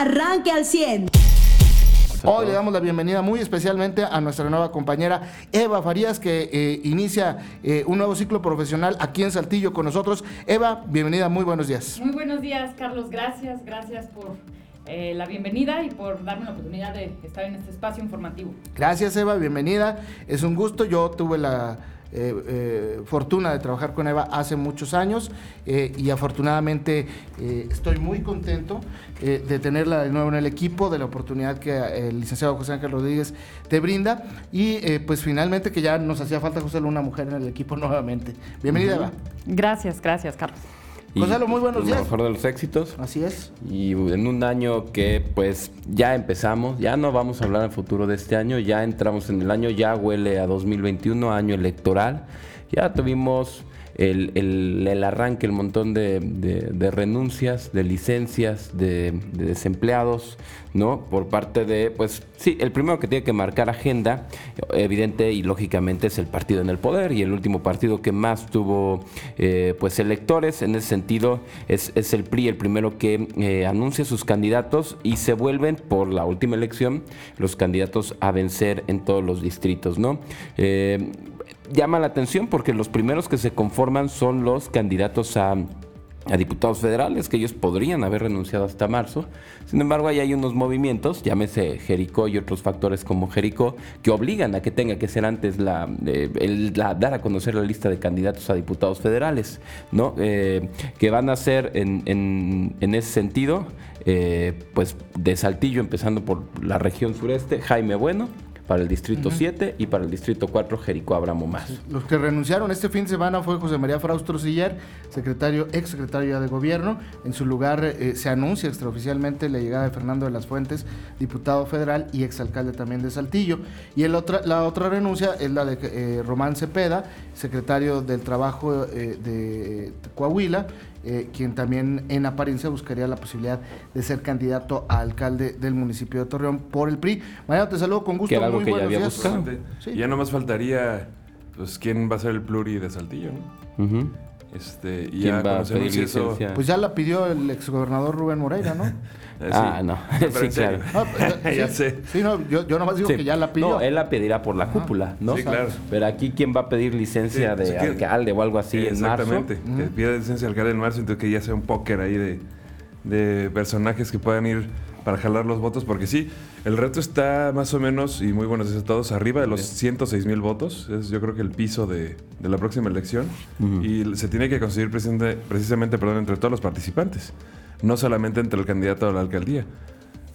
arranque al 100. Hoy le damos la bienvenida muy especialmente a nuestra nueva compañera Eva Farías, que eh, inicia eh, un nuevo ciclo profesional aquí en Saltillo con nosotros. Eva, bienvenida, muy buenos días. Muy buenos días, Carlos. Gracias, gracias por eh, la bienvenida y por darme la oportunidad de estar en este espacio informativo. Gracias, Eva, bienvenida. Es un gusto. Yo tuve la eh, eh, fortuna de trabajar con Eva hace muchos años eh, y afortunadamente estoy muy contento de tenerla de nuevo en el equipo, de la oportunidad que el licenciado José Ángel Rodríguez te brinda y pues finalmente que ya nos hacía falta José una mujer en el equipo nuevamente. Bienvenida Eva. Gracias, gracias Carlos. Gonzalo, muy buenos días. Lo mejor de los éxitos. Así es. Y en un año que pues ya empezamos, ya no vamos a hablar del futuro de este año, ya entramos en el año, ya huele a 2021, año electoral. Ya tuvimos el, arranque, el montón de, renuncias, de licencias, de, desempleados, ¿no? Por parte de, pues sí, el primero que tiene que marcar agenda, evidente y lógicamente es el partido en el poder y el último partido que más tuvo, eh, pues, electores, en ese sentido es, el PRI el primero que eh, anuncia sus candidatos y se vuelven por la última elección los candidatos a vencer en todos los distritos, ¿no? Eh, llama la atención porque los primeros que se conforman son los candidatos a, diputados federales, que ellos podrían haber renunciado hasta marzo. Sin embargo, ahí hay unos movimientos, llámese Jericó y otros factores como Jericó, que obligan a que tenga que ser antes la, eh, dar a conocer la lista de candidatos a diputados federales, ¿no? Eh, que van a ser en, ese sentido, eh, pues de Saltillo, empezando por la región sureste, Jaime Bueno, para el Distrito 7 y para el Distrito 4 Jericó Abramo Más. Los que renunciaron este fin de semana fue José María Fraustro Siller, secretario, ex secretario de Gobierno. En su lugar eh, se anuncia extraoficialmente la llegada de Fernando de las Fuentes, diputado federal y exalcalde también de Saltillo. Y el otra, la otra renuncia es la de eh, Román Cepeda, secretario del Trabajo eh, de Coahuila eh, quien también en apariencia buscaría la posibilidad de ser candidato a alcalde del municipio de Torreón por el PRI. Mañana te saludo con gusto. Que algo que ya había buscado. Ya nomás faltaría, pues, quién va a ser el pluri de Saltillo, ¿no? Este, ¿Quién va a pedir licencia? Pues ya la pidió el exgobernador Rubén Moreira, ¿no? Eh, ah, no, sí, claro. Pues, ya sé. Sí, no, yo, yo nomás digo que ya la pidió. No, él la pedirá por la cúpula, ¿no? Sí, claro. Pero aquí, ¿quién va a pedir licencia de alcalde o algo así en marzo? Exactamente, que pida licencia de alcalde en marzo, entonces que ya sea un póker ahí de, de personajes que puedan ir para jalar los votos, porque sí, el reto está más o menos, y muy buenos días a todos, arriba de los 106 mil votos. Es yo creo que el piso de, de la próxima elección. Y se tiene que conseguir precisamente, precisamente perdón, entre todos los participantes no solamente entre el candidato a la alcaldía,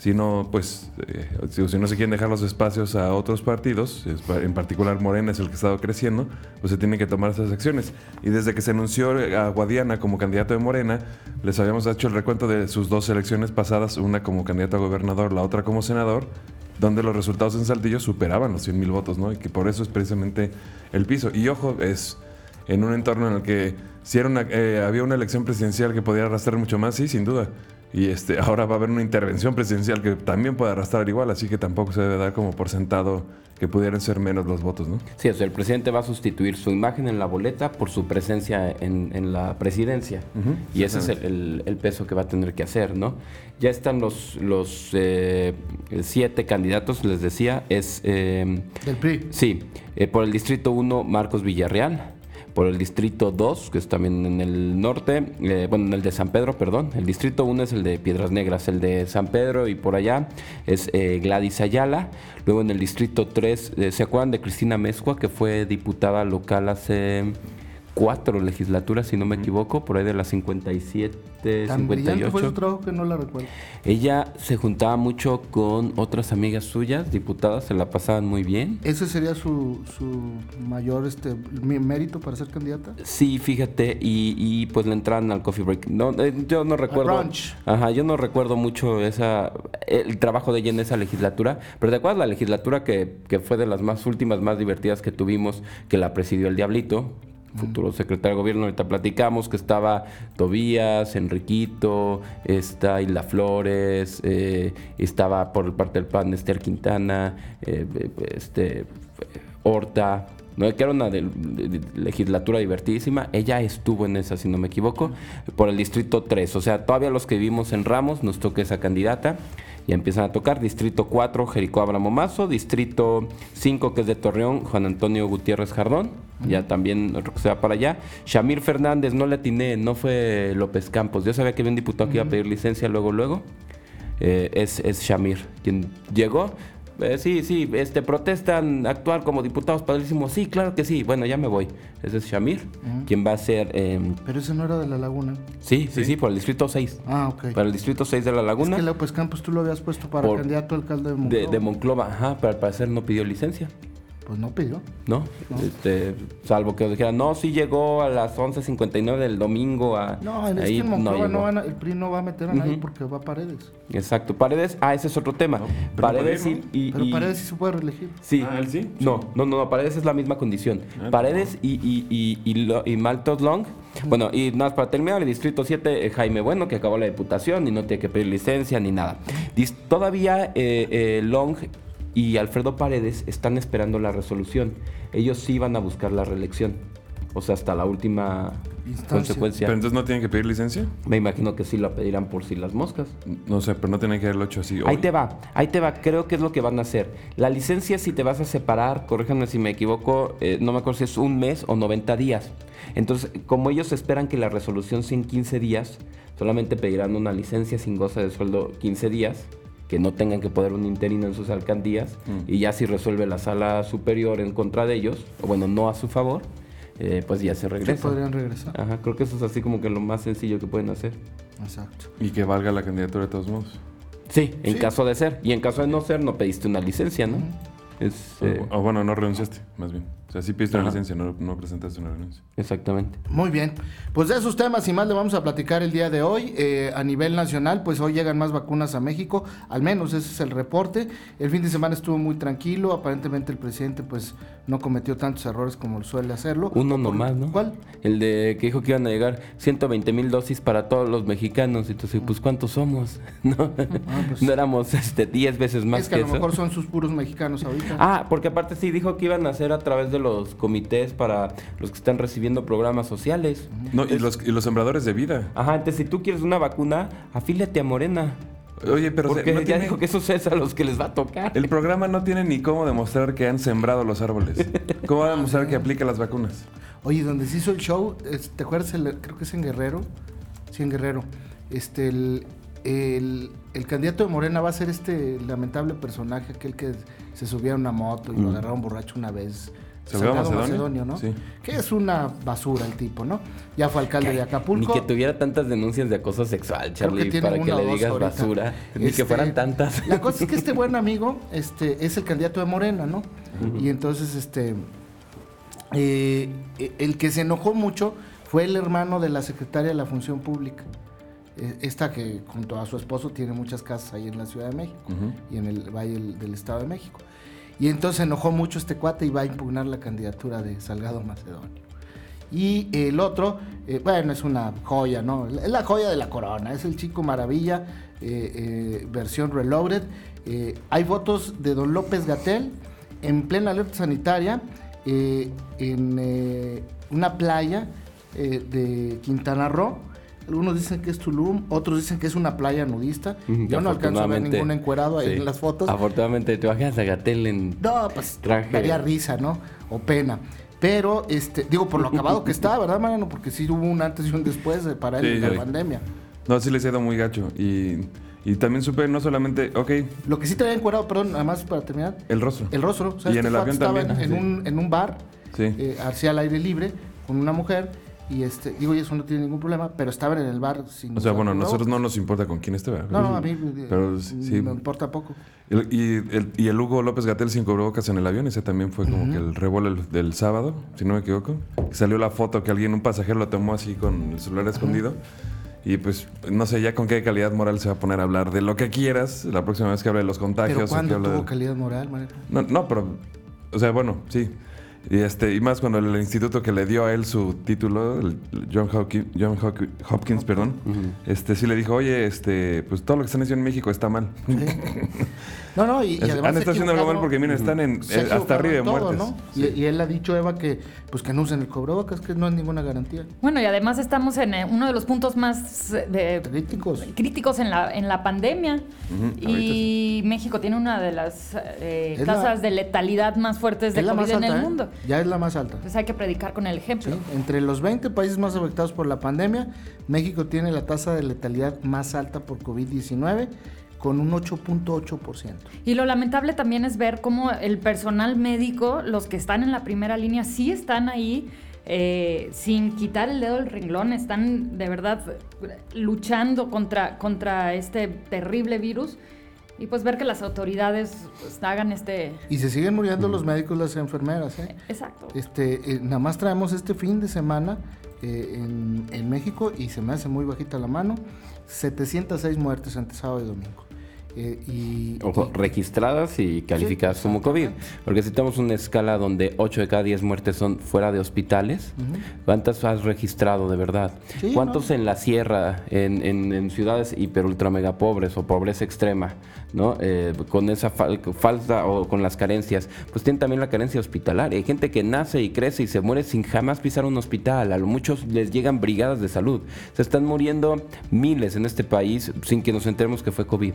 sino pues eh, si, no se quieren dejar los espacios a otros partidos, en particular Morena es el que ha estado creciendo, pues se tienen que tomar esas acciones. Y desde que se anunció a Guadiana como candidato de Morena, les habíamos hecho el recuento de sus dos elecciones pasadas, una como candidato a gobernador, la otra como senador, donde los resultados en Saltillo superaban los 100 mil votos, ¿no? Y que por eso es precisamente el piso. Y ojo, es en un entorno en el que si era una, eh, había una elección presidencial que podía arrastrar mucho más, sí, sin duda. Y este, ahora va a haber una intervención presidencial que también puede arrastrar igual, así que tampoco se debe dar como por sentado que pudieran ser menos los votos, ¿no? Sí, o sea, el presidente va a sustituir su imagen en la boleta por su presencia en, la presidencia. y ese es el, peso que va a tener que hacer, ¿no? Ya están los, los eh, siete candidatos, les decía, es... Eh, Del PRI. Sí, por el Distrito 1, Marcos Villarreal por el distrito 2, que es también en el norte, eh, bueno, en el de San Pedro, perdón. El distrito 1 es el de Piedras Negras, el de San Pedro y por allá es eh, Gladys Ayala. Luego en el distrito 3, eh, ¿se acuerdan de Cristina Mezcua, que fue diputada local hace cuatro legislaturas, si no me equivoco, por ahí de las 57, Tan 58. fue su trabajo que no la recuerdo. Ella se juntaba mucho con otras amigas suyas, diputadas, se la pasaban muy bien. ¿Ese sería su, su mayor este, mérito para ser candidata? Sí, fíjate, y, pues le entraron al coffee break. No, eh, yo no recuerdo. Ajá, yo no recuerdo mucho esa el trabajo de ella en esa legislatura, pero ¿te acuerdas la legislatura que, que fue de las más últimas, más divertidas que tuvimos, que la presidió el Diablito? Futuro secretario de gobierno, ahorita platicamos que estaba Tobías, Enriquito, está Isla Flores, eh, estaba por parte del PAN Esther Quintana, eh, este, Horta, ¿no? que era una legislatura divertidísima. Ella estuvo en esa, si no me equivoco, por el distrito 3. O sea, todavía los que vivimos en Ramos nos toca esa candidata. Y empiezan a tocar. Distrito 4, Jericó Abramo Mazo. Distrito 5, que es de Torreón, Juan Antonio Gutiérrez Jardón. Ya también otro que se va para allá. Shamir Fernández, no le atiné, no fue López Campos. Yo sabía que había un diputado que iba a pedir licencia luego, luego. Eh, es, es Shamir, quien llegó. Eh, sí, sí, este, protestan actuar como diputados padrísimos. Sí, claro que sí. Bueno, ya me voy. Ese es Shamir, quien va a ser... eh, Pero ese no era de la laguna. sí, sí, sí, por el distrito 6. Ah, ok. Para el distrito 6 de la Es Laguna. que López Campos tú lo habías puesto para Por- candidato a alcalde de de, Monclova. de Monclova, ajá, pero al parecer no pidió licencia, Pues no pidió. ¿no? Este, salvo que dijeran, no, sí llegó a las 11.59 del domingo a... No, en, es ahí en Monclova no, van a- el PRI no va a meter a nadie porque va a Paredes. Exacto, Paredes, ah, ese es otro tema. pero Paredes y, ¿no? y- Pero Paredes sí se puede reelegir. Sí. Ah, ¿él sí? No, no, no, no, Paredes es la misma condición. Ah, Paredes y, y, y, y, lo- y Maltos Long. Bueno, y nada más para terminar, el distrito 7, eh, Jaime Bueno, que acabó la diputación y no tiene que pedir licencia ni nada. Dis- todavía eh, eh, Long y Alfredo Paredes están esperando la resolución. Ellos sí van a buscar la reelección. O sea, hasta la última Instancia. consecuencia. ¿Pero entonces no tienen que pedir licencia? Me imagino que sí la pedirán por si las moscas. No sé, pero no tienen que haberlo hecho así. Ahí te va, ahí te va, creo que es lo que van a hacer. La licencia si te vas a separar, corríjanme si me equivoco, eh, no me acuerdo si es un mes o 90 días. Entonces, como ellos esperan que la resolución sea en 15 días, solamente pedirán una licencia sin goce de sueldo 15 días, que no tengan que poner un interino en sus alcaldías, Mm. y ya si resuelve la sala superior en contra de ellos, o bueno, no a su favor, eh, pues ya se Sí, regresa. podrían regresar. Ajá, creo que eso es así como que lo más sencillo que pueden hacer. Exacto. Y que valga la candidatura de todos modos. Sí, en Sí. caso de ser. Y en caso de no ser, no pediste una licencia, ¿no? Es, eh, O, bueno, no renunciaste, más bien. O sea, sí pediste una licencia, no, no presentaste una renuncia. exactamente. Muy bien, pues de esos temas y más le vamos a platicar el día de hoy. Eh, a nivel nacional, pues hoy llegan más vacunas a México, al menos ese es el reporte. El fin de semana estuvo muy tranquilo, aparentemente el presidente pues no cometió tantos errores como suele hacerlo. Uno nomás, ¿no? ¿Cuál? El de que dijo que iban a llegar 120 mil dosis para todos los mexicanos. Y entonces, pues, ¿cuántos somos? No, pues- no éramos este, 10 veces más es que a lo eso. mejor son sus puros mexicanos ahorita. Ah, porque aparte sí dijo que iban a hacer a través de los comités para los que están recibiendo programas sociales. No, y los, y los sembradores de vida. Ajá, entonces si tú quieres una vacuna, afíliate a Morena. Oye, pero porque se- no ya tiene- dijo que eso es a los que les va a tocar. el programa no tiene ni cómo demostrar que han sembrado los árboles. ¿Cómo va a demostrar que aplica las vacunas? Oye, donde se hizo el show, ¿te acuerdas? El- creo que es en Guerrero. Sí, en Guerrero. Este, el, el- el candidato de Morena va a ser este lamentable personaje, aquel que se subía a una moto y lo Mm. agarraron borracho una vez. ¿Salgado Salgado Macedonio? ¿no? Sí. Que es una basura el tipo, ¿no? Ya fue alcalde de Ni Acapulco. que tuviera tantas denuncias de acoso sexual, que Charlie, para que le digas ahorita. basura. Ni Este, que fueran tantas. La cosa es que este buen amigo este, es el candidato de Morena, ¿no? Y entonces, este, eh, eh, el que se enojó mucho fue el hermano de la secretaria de la Función Pública. Eh, Esta que junto a su esposo tiene muchas casas ahí en la Ciudad de México y en el Valle del, Estado de México. Y entonces se enojó mucho este cuate y va a impugnar la candidatura de Salgado Macedonio. Y el otro, eh, bueno, es una joya, ¿no? Es la joya de la corona, es el chico maravilla, eh, eh, versión reloaded. Hay fotos de don López Gatel en plena alerta sanitaria en una playa de Quintana Roo. Algunos dicen que es Tulum, otros dicen que es una playa nudista. Yo no alcanzo a ver ningún encuerado ahí sí. en las fotos. Afortunadamente, te bajas a Gatel en. No, pues Traje. daría risa, ¿no? O pena. Pero, este, digo, por lo acabado que está, ¿verdad, Mariano? Porque sí hubo un antes y un después de- para él Sí, en la pandemia. No, sí les he ido muy gacho. Y, y también supe no solamente, ok, Lo que sí traía encuerado, perdón, nada más para terminar, el rostro. el rostro. O sea, Y este en el avión estaba también, en, sí. un, en un bar, Sí. eh, hacia el aire libre, con una mujer, y este, digo, y eso no tiene ningún problema, pero estaban en el bar sin o sea, bueno, cubrebocas. nosotros no nos importa con quién esté, ¿verdad? No, no, a mí eh, Pero sí. me importa poco. El- y, el, y el Hugo López Gatel sin cubrebocas en el avión, ese también fue como que el revuelo del, sábado, si no me equivoco. Salió la foto que alguien, un pasajero lo tomó así con el celular escondido. Y pues, no sé ya con qué calidad moral se va a poner a hablar de lo que quieras la próxima vez que hable de los contagios. Pero o que ¿cuándo tuvo de- calidad moral, Mariano? No, no, pero, o sea, bueno, sí. Y, este, y más cuando el instituto que le dio a él su título, el John Hopkins, John Hopkins, perdón, este, sí le dijo, oye, este, pues todo lo que están haciendo en México está mal. No, no, y, además Han estado haciendo algo mal porque, miren, están en, eh, hasta arriba de muertes. ¿no? Y, él ha dicho, Eva, que pues que no usen el cobrebocas, que no es ninguna garantía. Bueno, y además estamos en eh, uno de los puntos más eh, críticos, críticos en, la, en la pandemia. Y México tiene una de las tasas de letalidad más fuertes de COVID en el mundo. Ya es la más alta. Entonces hay que predicar con el ejemplo. Entre los 20 países más afectados por la pandemia, México tiene la tasa de letalidad más alta por COVID-19 con un 8.8%. Y lo lamentable también es ver cómo el personal médico, los que están en la primera línea, sí están ahí. Eh, sin quitar el dedo del renglón, están de verdad luchando contra, contra este terrible virus y pues ver que las autoridades pues, hagan este... Y se siguen muriendo los médicos, las enfermeras. ¿eh? Exacto. Este, eh, nada más traemos este fin de semana eh, en, en, México y se me hace muy bajita la mano, 706 muertes entre sábado y domingo. Eh, y, Ojo, registradas y calificadas como COVID. Porque si tenemos una escala donde 8 de cada 10 muertes son fuera de hospitales, ¿cuántas has registrado de verdad? ¿Cuántos en la sierra, en, en, ciudades hiper ultra mega pobres o pobreza extrema, ¿no? Eh, con esa falta o con las carencias? Pues tienen también la carencia hospitalaria. Hay gente que nace y crece y se muere sin jamás pisar un hospital. A muchos les llegan brigadas de salud. Se están muriendo miles en este país sin que nos enteremos que fue COVID.